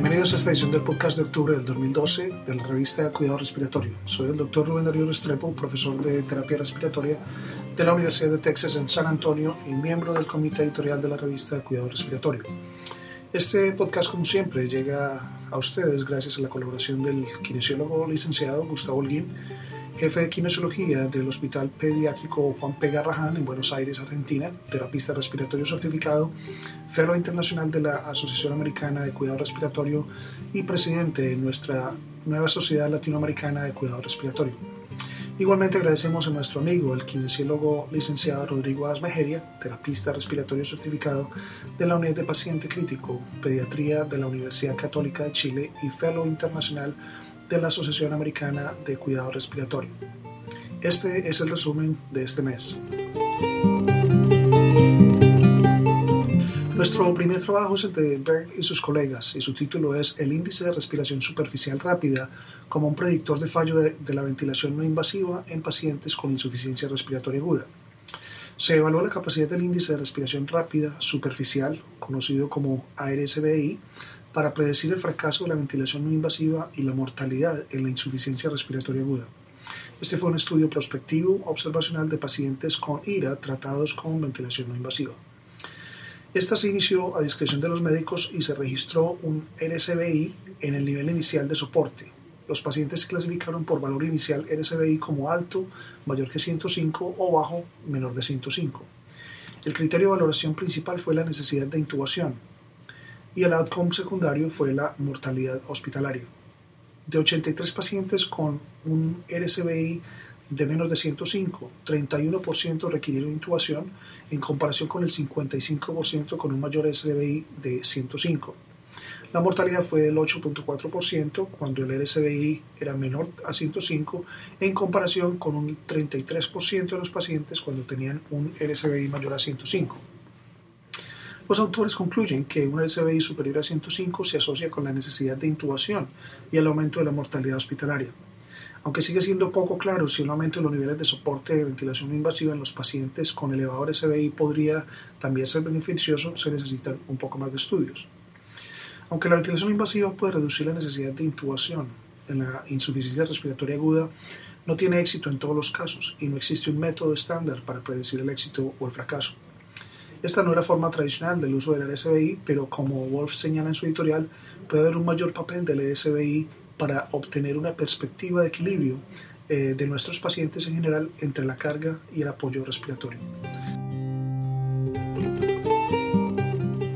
Bienvenidos a esta edición del podcast de octubre del 2012 de la revista Cuidado Respiratorio. Soy el doctor Rubén Darío Restrepo, profesor de terapia respiratoria de la Universidad de Texas en San Antonio y miembro del comité editorial de la revista Cuidado Respiratorio. Este podcast, como siempre, llega a ustedes gracias a la colaboración del kinesiólogo licenciado Gustavo Holguín, jefe de kinesiología del Hospital Pediátrico Juan P. Garrahan en Buenos Aires, Argentina, terapista respiratorio certificado, fellow internacional de la Asociación Americana de Cuidado Respiratorio y presidente de nuestra nueva Sociedad Latinoamericana de Cuidado Respiratorio. Igualmente agradecemos a nuestro amigo, el kinesiólogo licenciado Rodrigo Asmejeria, terapista respiratorio certificado de la Unidad de Paciente Crítico, Pediatría de la Universidad Católica de Chile y fellow internacional de la Asociación Americana de Cuidado Respiratorio. Este es el resumen de este mes. Nuestro primer trabajo es el de Berg y sus colegas y su título es El índice de respiración superficial rápida como un predictor de fallo de, de la ventilación no invasiva en pacientes con insuficiencia respiratoria aguda. Se evaluó la capacidad del índice de respiración rápida superficial, conocido como ARSBI, para predecir el fracaso de la ventilación no invasiva y la mortalidad en la insuficiencia respiratoria aguda. Este fue un estudio prospectivo observacional de pacientes con IRA tratados con ventilación no invasiva. Esta se inició a discreción de los médicos y se registró un RSBI en el nivel inicial de soporte. Los pacientes se clasificaron por valor inicial RSBI como alto, mayor que 105 o bajo, menor de 105. El criterio de valoración principal fue la necesidad de intubación, y el outcome secundario fue la mortalidad hospitalaria. De 83 pacientes con un RSBI de menos de 105, 31% requirieron intubación en comparación con el 55% con un mayor RSBI de 105. La mortalidad fue del 8.4% cuando el RSBI era menor a 105 en comparación con un 33% de los pacientes cuando tenían un RSBI mayor a 105. Los autores concluyen que un RSBI superior a 105 se asocia con la necesidad de intubación y el aumento de la mortalidad hospitalaria. Aunque sigue siendo poco claro si un aumento de los niveles de soporte de ventilación invasiva en los pacientes con elevado RSBI podría también ser beneficioso, se necesitan un poco más de estudios. Aunque la ventilación invasiva puede reducir la necesidad de intubación en la insuficiencia respiratoria aguda, no tiene éxito en todos los casos y no existe un método estándar para predecir el éxito o el fracaso. Esta no era forma tradicional del uso del RSBI, pero como Wolf señala en su editorial, puede haber un mayor papel del RSBI para obtener una perspectiva de equilibrio eh, de nuestros pacientes en general entre la carga y el apoyo respiratorio.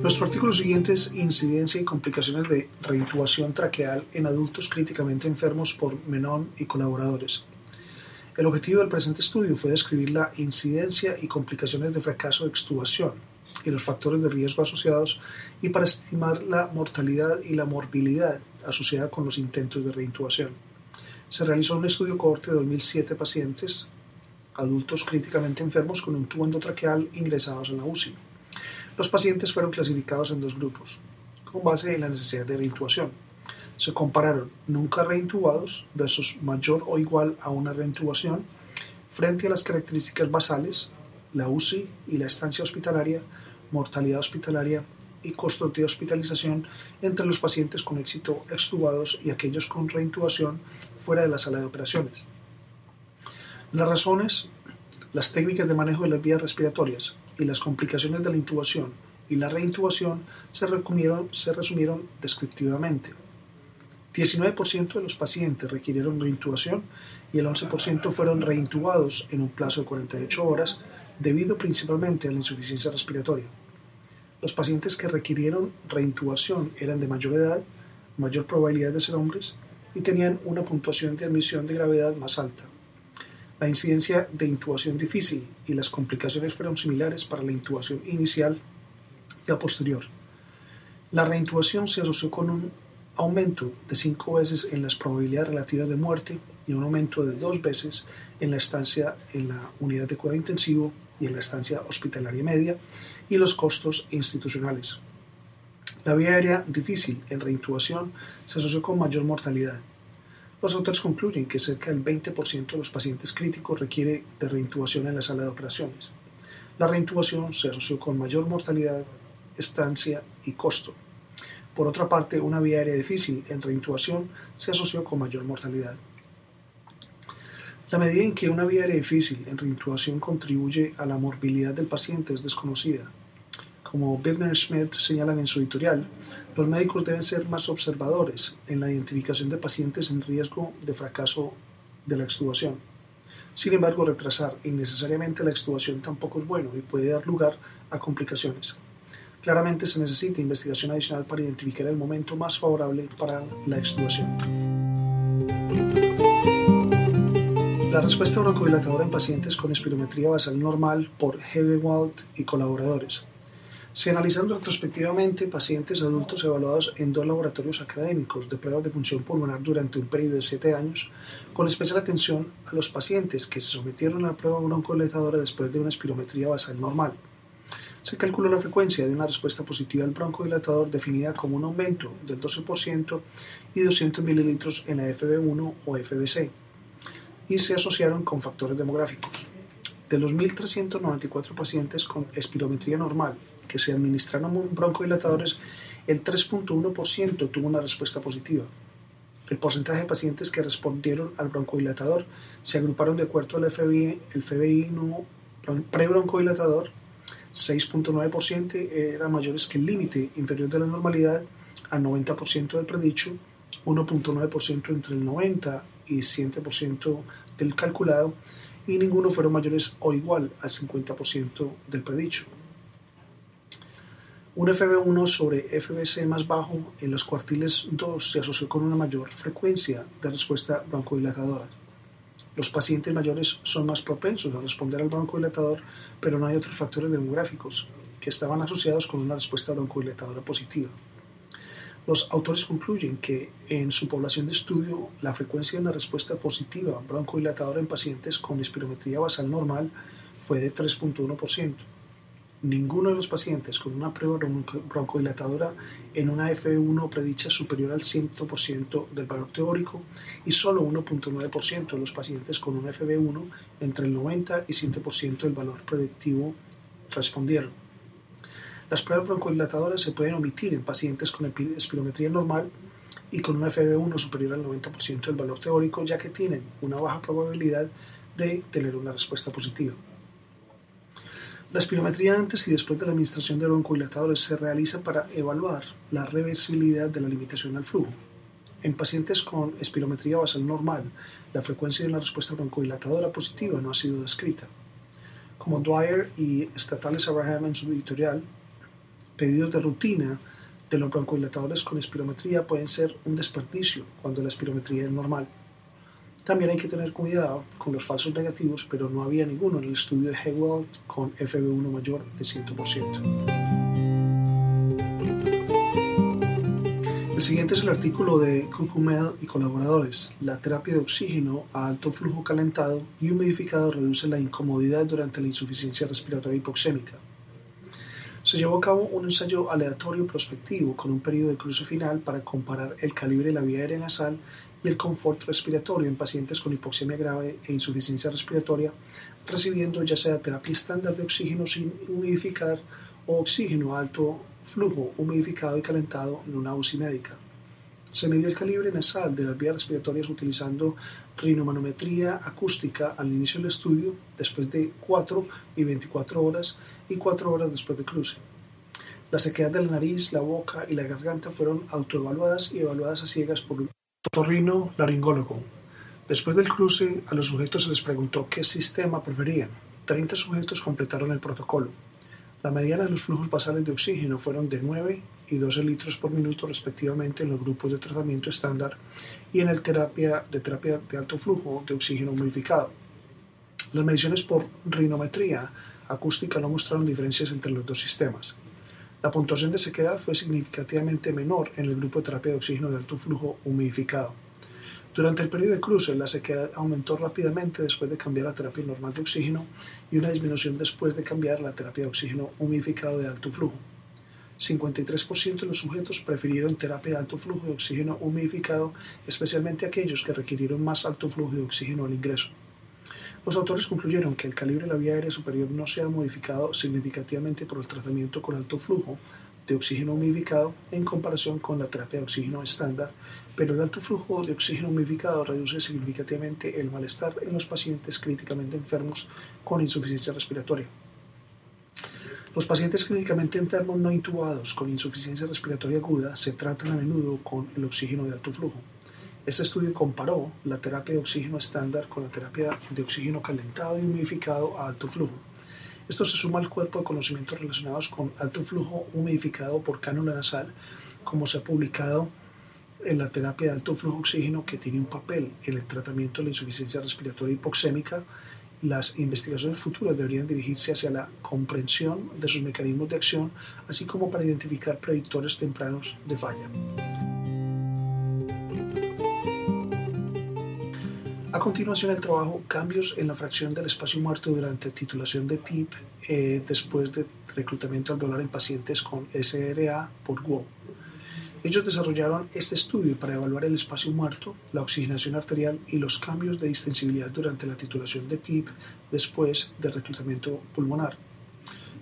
Nuestro artículo siguiente es Incidencia y complicaciones de reintubación traqueal en adultos críticamente enfermos por Menon y colaboradores. El objetivo del presente estudio fue describir la incidencia y complicaciones de fracaso de extubación y los factores de riesgo asociados y para estimar la mortalidad y la morbilidad asociada con los intentos de reintubación. Se realizó un estudio cohorte de 2007 pacientes, adultos críticamente enfermos con un tubo endotraqueal ingresados en la UCI. Los pacientes fueron clasificados en dos grupos, con base en la necesidad de reintubación se compararon nunca reintubados versus mayor o igual a una reintubación frente a las características basales, la UCI y la estancia hospitalaria, mortalidad hospitalaria y costos de hospitalización entre los pacientes con éxito extubados y aquellos con reintubación fuera de la sala de operaciones. Las razones, las técnicas de manejo de las vías respiratorias y las complicaciones de la intubación y la reintubación se resumieron, se resumieron descriptivamente. 19% de los pacientes requirieron reintubación y el 11% fueron reintubados en un plazo de 48 horas debido principalmente a la insuficiencia respiratoria. Los pacientes que requirieron reintubación eran de mayor edad, mayor probabilidad de ser hombres y tenían una puntuación de admisión de gravedad más alta. La incidencia de intubación difícil y las complicaciones fueron similares para la intubación inicial y a posterior. La reintubación se asoció con un aumento de cinco veces en las probabilidades relativas de muerte y un aumento de dos veces en la estancia en la unidad de cuidado intensivo y en la estancia hospitalaria media y los costos institucionales. La vía aérea difícil en reintubación se asoció con mayor mortalidad. Los autores concluyen que cerca del 20% de los pacientes críticos requiere de reintubación en la sala de operaciones. La reintubación se asoció con mayor mortalidad, estancia y costo. Por otra parte, una vía aérea difícil en reintubación se asoció con mayor mortalidad. La medida en que una vía aérea difícil en reintubación contribuye a la morbilidad del paciente es desconocida. Como Bildner Smith señalan en su editorial, los médicos deben ser más observadores en la identificación de pacientes en riesgo de fracaso de la extubación. Sin embargo, retrasar innecesariamente la extubación tampoco es bueno y puede dar lugar a complicaciones. Claramente se necesita investigación adicional para identificar el momento más favorable para la extubación. La respuesta broncodilatadora en pacientes con espirometría basal normal por Hewewald y colaboradores. Se analizaron retrospectivamente pacientes adultos evaluados en dos laboratorios académicos de pruebas de función pulmonar durante un periodo de 7 años, con especial atención a los pacientes que se sometieron a la prueba broncodilatadora después de una espirometría basal normal. Se calculó la frecuencia de una respuesta positiva al broncodilatador definida como un aumento del 12% y 200 mililitros en la FB1 o FBC, y se asociaron con factores demográficos. De los 1.394 pacientes con espirometría normal que se administraron broncodilatadores, el 3.1% tuvo una respuesta positiva. El porcentaje de pacientes que respondieron al broncodilatador se agruparon de acuerdo al FBI, el FBI no prebroncodilatador, 6.9% eran mayores que el límite inferior de la normalidad al 90% del predicho, 1.9% entre el 90 y 100% del calculado y ninguno fueron mayores o igual al 50% del predicho. Un FB1 sobre FBC más bajo en los cuartiles 2 se asoció con una mayor frecuencia de respuesta broncodilatadora. Los pacientes mayores son más propensos a responder al broncodilatador, pero no hay otros factores demográficos que estaban asociados con una respuesta broncodilatadora positiva. Los autores concluyen que en su población de estudio la frecuencia de una respuesta positiva broncodilatadora en pacientes con espirometría basal normal fue de 3.1%. Ninguno de los pacientes con una prueba broncodilatadora en una F1 predicha superior al 100% del valor teórico y solo 1.9% de los pacientes con un FB1 entre el 90 y 100% del valor predictivo respondieron. Las pruebas broncodilatadoras se pueden omitir en pacientes con espirometría normal y con un FB1 superior al 90% del valor teórico, ya que tienen una baja probabilidad de tener una respuesta positiva. La espirometría antes y después de la administración de broncodilatadores se realiza para evaluar la reversibilidad de la limitación al flujo. En pacientes con espirometría basal normal, la frecuencia de una respuesta broncodilatadora positiva no ha sido descrita. Como Dwyer y Statales Abraham en su editorial, pedidos de rutina de los broncodilatadores con espirometría pueden ser un desperdicio cuando la espirometría es normal. También hay que tener cuidado con los falsos negativos, pero no había ninguno en el estudio de Hewald con FB1 mayor de 100%. El siguiente es el artículo de Kukumel y colaboradores. La terapia de oxígeno a alto flujo calentado y humidificado reduce la incomodidad durante la insuficiencia respiratoria hipoxémica. Se llevó a cabo un ensayo aleatorio prospectivo con un periodo de cruce final para comparar el calibre de la vía aérea nasal y el confort respiratorio en pacientes con hipoxemia grave e insuficiencia respiratoria, recibiendo ya sea terapia estándar de oxígeno sin humidificar o oxígeno alto flujo humidificado y calentado en una UCI médica. Se midió el calibre nasal de las vías respiratorias utilizando rinomanometría acústica al inicio del estudio, después de 4 y 24 horas y 4 horas después de cruce. La sequedad de la nariz, la boca y la garganta fueron autoevaluadas y evaluadas a ciegas por Torrino laringólogo. Después del cruce, a los sujetos se les preguntó qué sistema preferían. 30 sujetos completaron el protocolo. La mediana de los flujos basales de oxígeno fueron de 9 y 12 litros por minuto respectivamente en los grupos de tratamiento estándar y en el terapia de terapia de alto flujo de oxígeno humidificado. Las mediciones por rinometría acústica no mostraron diferencias entre los dos sistemas. La puntuación de sequedad fue significativamente menor en el grupo de terapia de oxígeno de alto flujo humidificado. Durante el periodo de cruce, la sequedad aumentó rápidamente después de cambiar la terapia normal de oxígeno y una disminución después de cambiar la terapia de oxígeno humidificado de alto flujo. 53% de los sujetos prefirieron terapia de alto flujo de oxígeno humidificado, especialmente aquellos que requirieron más alto flujo de oxígeno al ingreso. Los autores concluyeron que el calibre de la vía aérea superior no se ha modificado significativamente por el tratamiento con alto flujo de oxígeno humidificado en comparación con la terapia de oxígeno estándar, pero el alto flujo de oxígeno humidificado reduce significativamente el malestar en los pacientes críticamente enfermos con insuficiencia respiratoria. Los pacientes clínicamente enfermos no intubados con insuficiencia respiratoria aguda se tratan a menudo con el oxígeno de alto flujo. Este estudio comparó la terapia de oxígeno estándar con la terapia de oxígeno calentado y humidificado a alto flujo. Esto se suma al cuerpo de conocimientos relacionados con alto flujo humidificado por cánula nasal, como se ha publicado en la terapia de alto flujo oxígeno que tiene un papel en el tratamiento de la insuficiencia respiratoria hipoxémica. Las investigaciones futuras deberían dirigirse hacia la comprensión de sus mecanismos de acción, así como para identificar predictores tempranos de falla. Continuación el trabajo Cambios en la fracción del espacio muerto durante titulación de PIP eh, después de reclutamiento alveolar en pacientes con SRA por WO. Ellos desarrollaron este estudio para evaluar el espacio muerto, la oxigenación arterial y los cambios de distensibilidad durante la titulación de PIP después del reclutamiento pulmonar.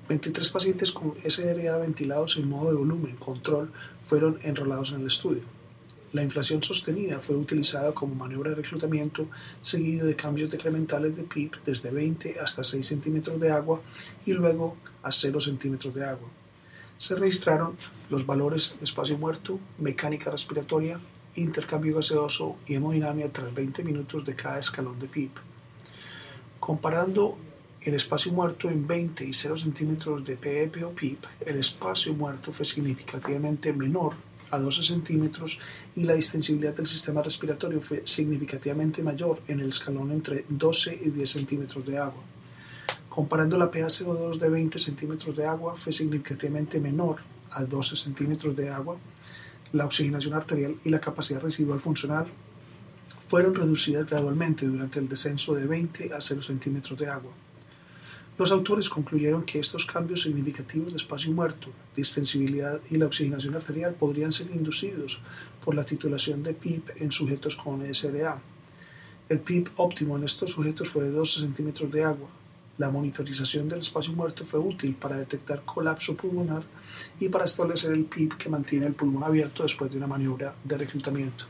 23 pacientes con SRA ventilados en modo de volumen control fueron enrolados en el estudio. La inflación sostenida fue utilizada como maniobra de reclutamiento, seguido de cambios decrementales de PIB desde 20 hasta 6 centímetros de agua y luego a 0 centímetros de agua. Se registraron los valores de espacio muerto, mecánica respiratoria, intercambio gaseoso y hemodinamia tras 20 minutos de cada escalón de PIB. Comparando el espacio muerto en 20 y 0 centímetros de PEP o PIB, el espacio muerto fue significativamente menor a 12 centímetros y la distensibilidad del sistema respiratorio fue significativamente mayor en el escalón entre 12 y 10 centímetros de agua. Comparando la PaCO2 de 20 centímetros de agua fue significativamente menor a 12 centímetros de agua. La oxigenación arterial y la capacidad residual funcional fueron reducidas gradualmente durante el descenso de 20 a 0 centímetros de agua. Los autores concluyeron que estos cambios significativos de espacio muerto, distensibilidad y la oxigenación arterial podrían ser inducidos por la titulación de PIP en sujetos con SRA. El PIP óptimo en estos sujetos fue de 12 centímetros de agua. La monitorización del espacio muerto fue útil para detectar colapso pulmonar y para establecer el PIP que mantiene el pulmón abierto después de una maniobra de reclutamiento.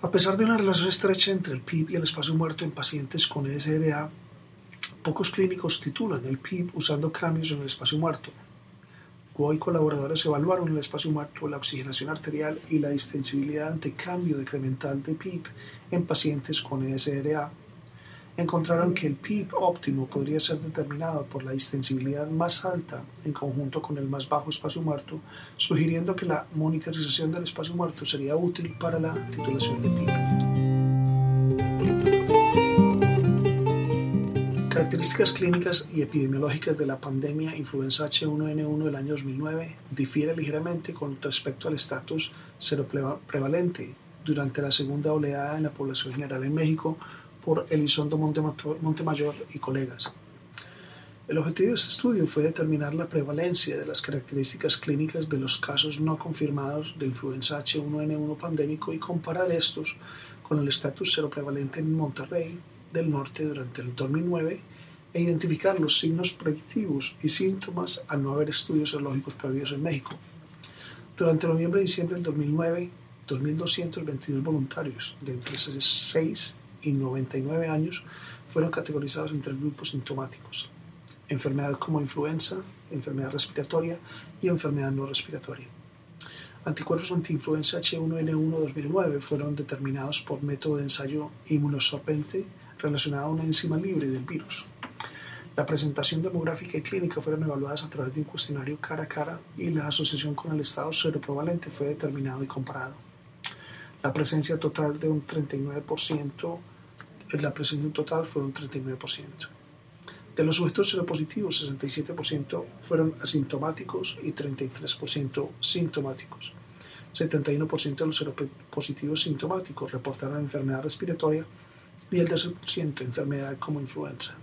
A pesar de una relación estrecha entre el PIP y el espacio muerto en pacientes con SRA, Pocos clínicos titulan el PIB usando cambios en el espacio muerto. Guo y colaboradores evaluaron el espacio muerto, la oxigenación arterial y la distensibilidad ante cambio decremental de PIB en pacientes con ESRA. Encontraron que el PIB óptimo podría ser determinado por la distensibilidad más alta en conjunto con el más bajo espacio muerto, sugiriendo que la monitorización del espacio muerto sería útil para la titulación de PIB. Características clínicas y epidemiológicas de la pandemia influenza H1N1 del año 2009 difiere ligeramente con respecto al estatus seroprevalente durante la segunda oleada en la población general en México por Elizondo Montemayor y colegas. El objetivo de este estudio fue determinar la prevalencia de las características clínicas de los casos no confirmados de influenza H1N1 pandémico y comparar estos con el estatus seroprevalente en Monterrey, del Norte durante el 2009 e identificar los signos predictivos y síntomas al no haber estudios serológicos previos en México. Durante noviembre y diciembre del 2009, 2.222 voluntarios de entre 6 y 99 años fueron categorizados entre grupos sintomáticos, enfermedad como influenza, enfermedad respiratoria y enfermedad no respiratoria. Anticuerpos antiinfluenza H1N1 2009 fueron determinados por método de ensayo inmunosorpente relacionada a una enzima libre del virus. La presentación demográfica y clínica fueron evaluadas a través de un cuestionario cara a cara y la asociación con el estado seroprevalente fue determinado y comparado. La presencia total de un 39%, la presencia total fue un 39%. De los sujetos seropositivos, 67% fueron asintomáticos y 33% sintomáticos. 71% de los seropositivos sintomáticos reportaron enfermedad respiratoria y el 13% enfermedad como influenza.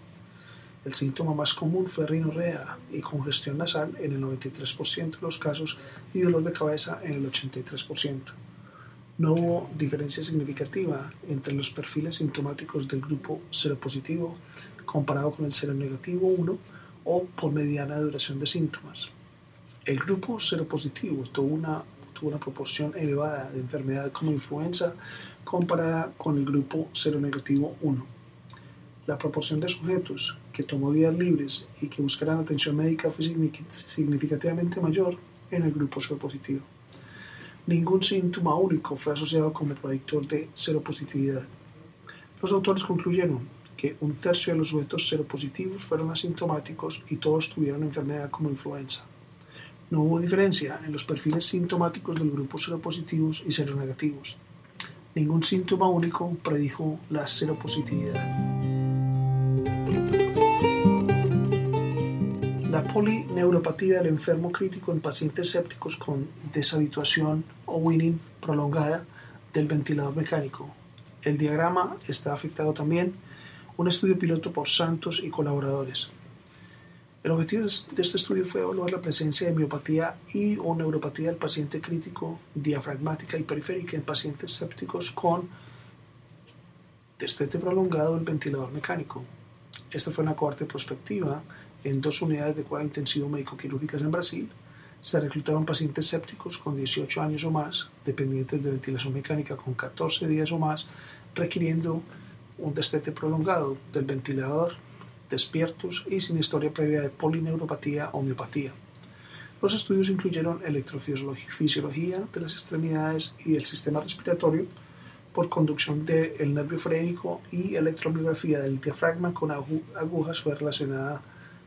El síntoma más común fue rinorrea y congestión nasal en el 93% de los casos y dolor de cabeza en el 83%. No hubo diferencia significativa entre los perfiles sintomáticos del grupo seropositivo comparado con el seronegativo 1 o por mediana duración de síntomas. El grupo seropositivo tuvo una, tuvo una proporción elevada de enfermedad como influenza comparada con el grupo seronegativo 1. La proporción de sujetos que tomó días libres y que buscaran atención médica fue significativamente mayor en el grupo seropositivo. Ningún síntoma único fue asociado como predictor de seropositividad. Los autores concluyeron que un tercio de los sujetos seropositivos fueron asintomáticos y todos tuvieron enfermedad como influenza. No hubo diferencia en los perfiles sintomáticos del grupo seropositivos y seronegativos. Ningún síntoma único predijo la seropositividad. La polineuropatía del enfermo crítico en pacientes sépticos con deshabituación o winning prolongada del ventilador mecánico. El diagrama está afectado también. Un estudio piloto por Santos y colaboradores. El objetivo de este estudio fue evaluar la presencia de miopatía y o neuropatía del paciente crítico diafragmática y periférica en pacientes sépticos con destete prolongado del ventilador mecánico. Esta fue una cohorte prospectiva en dos unidades de cuidado intensivo médico-quirúrgicas en Brasil. Se reclutaron pacientes sépticos con 18 años o más, dependientes de ventilación mecánica con 14 días o más, requiriendo un destete prolongado del ventilador, despiertos y sin historia previa de polineuropatía o miopatía. Los estudios incluyeron electrofisiología de las extremidades y el sistema respiratorio por conducción del nervio frénico y electromiografía del diafragma con agujas fue relacionada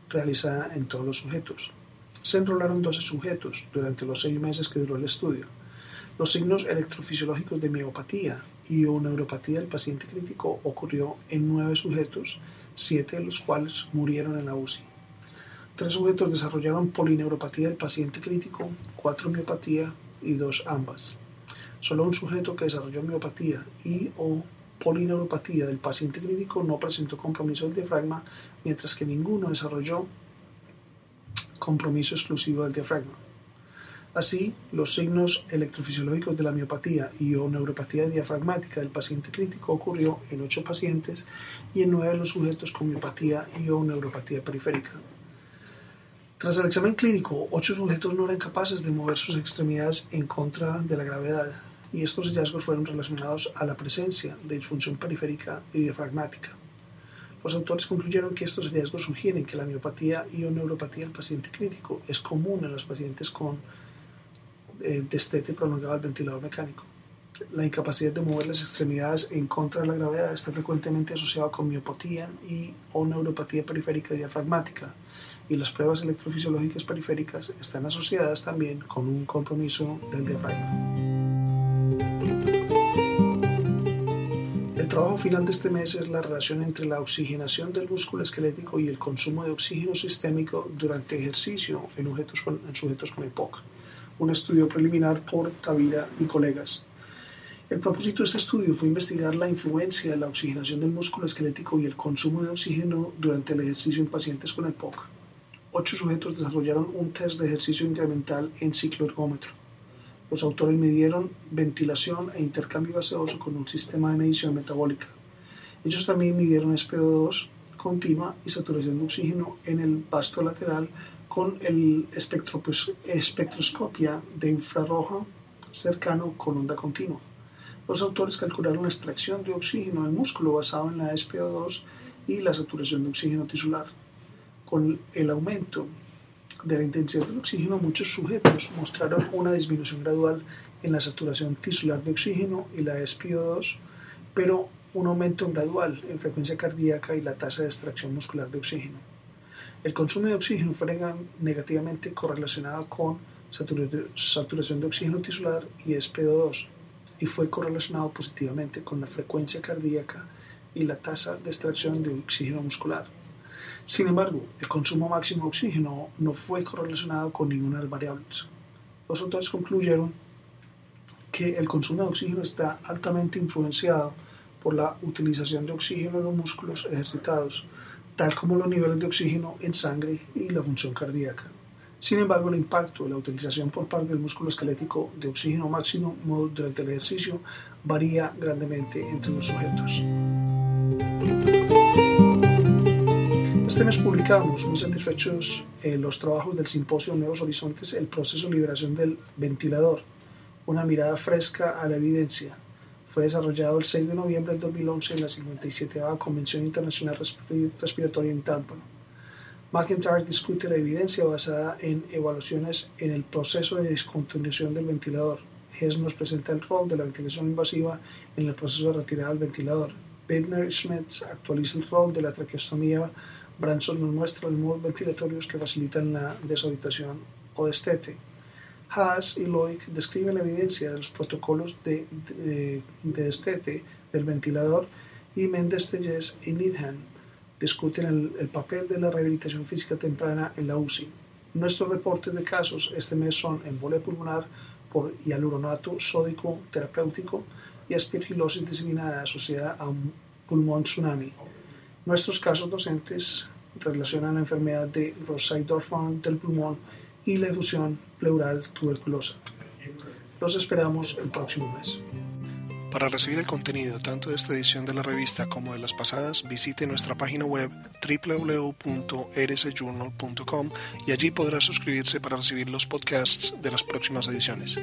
realizada en todos los sujetos. Se enrolaron 12 sujetos durante los seis meses que duró el estudio. Los signos electrofisiológicos de miopatía y o neuropatía del paciente crítico ocurrió en nueve sujetos, siete de los cuales murieron en la UCI. Tres sujetos desarrollaron polineuropatía del paciente crítico, cuatro miopatía y dos ambas. Solo un sujeto que desarrolló miopatía y o polineuropatía del paciente crítico no presentó compromiso del diafragma, mientras que ninguno desarrolló compromiso exclusivo del diafragma. Así, los signos electrofisiológicos de la miopatía y o neuropatía diafragmática del paciente crítico ocurrió en 8 pacientes y en 9 de los sujetos con miopatía y o neuropatía periférica. Tras el examen clínico, 8 sujetos no eran capaces de mover sus extremidades en contra de la gravedad, y estos hallazgos fueron relacionados a la presencia de disfunción periférica y diafragmática. Los autores concluyeron que estos hallazgos sugieren que la miopatía y o neuropatía del paciente crítico es común en los pacientes con eh, destete prolongado del ventilador mecánico. La incapacidad de mover las extremidades en contra de la gravedad está frecuentemente asociada con miopatía y o neuropatía periférica diafragmática, y las pruebas electrofisiológicas periféricas están asociadas también con un compromiso del diafragma. Trabajo final de este mes es la relación entre la oxigenación del músculo esquelético y el consumo de oxígeno sistémico durante ejercicio en, sujetos con EPOC, un estudio preliminar por Tavira y colegas. El propósito de este estudio fue investigar la influencia de la oxigenación del músculo esquelético y el consumo de oxígeno durante el ejercicio en pacientes con EPOC. Ocho sujetos desarrollaron un test de ejercicio incremental en ciclo ergómetro. Los autores midieron ventilación e intercambio gaseoso con un sistema de medición metabólica. Ellos también midieron SPO2 continua y saturación de oxígeno en el vasto lateral con el pues, espectroscopia de infrarroja cercano con onda continua. Los autores calcularon la extracción de oxígeno del músculo basado en la SPO2 y la saturación de oxígeno tisular. Con el aumento de la intensidad del oxígeno, muchos sujetos mostraron una disminución gradual en la saturación tisular de oxígeno y la SPO2, pero un aumento gradual en frecuencia cardíaca y la tasa de extracción muscular de oxígeno. El consumo de oxígeno fue negativamente correlacionado con saturación de oxígeno tisular y SPO2 y fue correlacionado positivamente con la frecuencia cardíaca y la tasa de extracción de oxígeno muscular. Sin embargo, el consumo máximo de oxígeno no fue correlacionado con ninguna de las variables. Los autores concluyeron que el consumo de oxígeno está altamente influenciado por la utilización de oxígeno en los músculos ejercitados, tal como los niveles de oxígeno en sangre y la función cardíaca. Sin embargo, el impacto de la utilización por parte del músculo esquelético de oxígeno máximo durante el ejercicio varía grandemente entre los sujetos. Este mes publicamos, muy satisfechos, eh, los trabajos del simposio Nuevos Horizontes, el proceso de liberación del ventilador, una mirada fresca a la evidencia. Fue desarrollado el 6 de noviembre del 2011 en la 57 Convención Internacional Respiratoria en Tampa. McIntyre discute la evidencia basada en evaluaciones en el proceso de descontinuación del ventilador. Hess nos presenta el rol de la ventilación invasiva en el proceso de retirada del ventilador. Bittner Schmidt actualiza el rol de la traqueostomía. Branson nos muestra los modos ventilatorios que facilitan la deshabitación o destete. Haas y Loic describen la evidencia de los protocolos de, destete del ventilador y Mendes Tellez y Needham discuten el, papel de la rehabilitación física temprana en la UCI. Nuestros reportes de casos este mes son embolia pulmonar por hialuronato sódico terapéutico y aspergilosis diseminada asociada a un pulmón tsunami. Nuestros casos docentes relacionan la enfermedad de Rosay-Dorfman del pulmón y la efusión pleural tuberculosa. Los esperamos el próximo mes. Para recibir el contenido tanto de esta edición de la revista como de las pasadas, visite nuestra página web www.rsjournal.com y allí podrá suscribirse para recibir los podcasts de las próximas ediciones.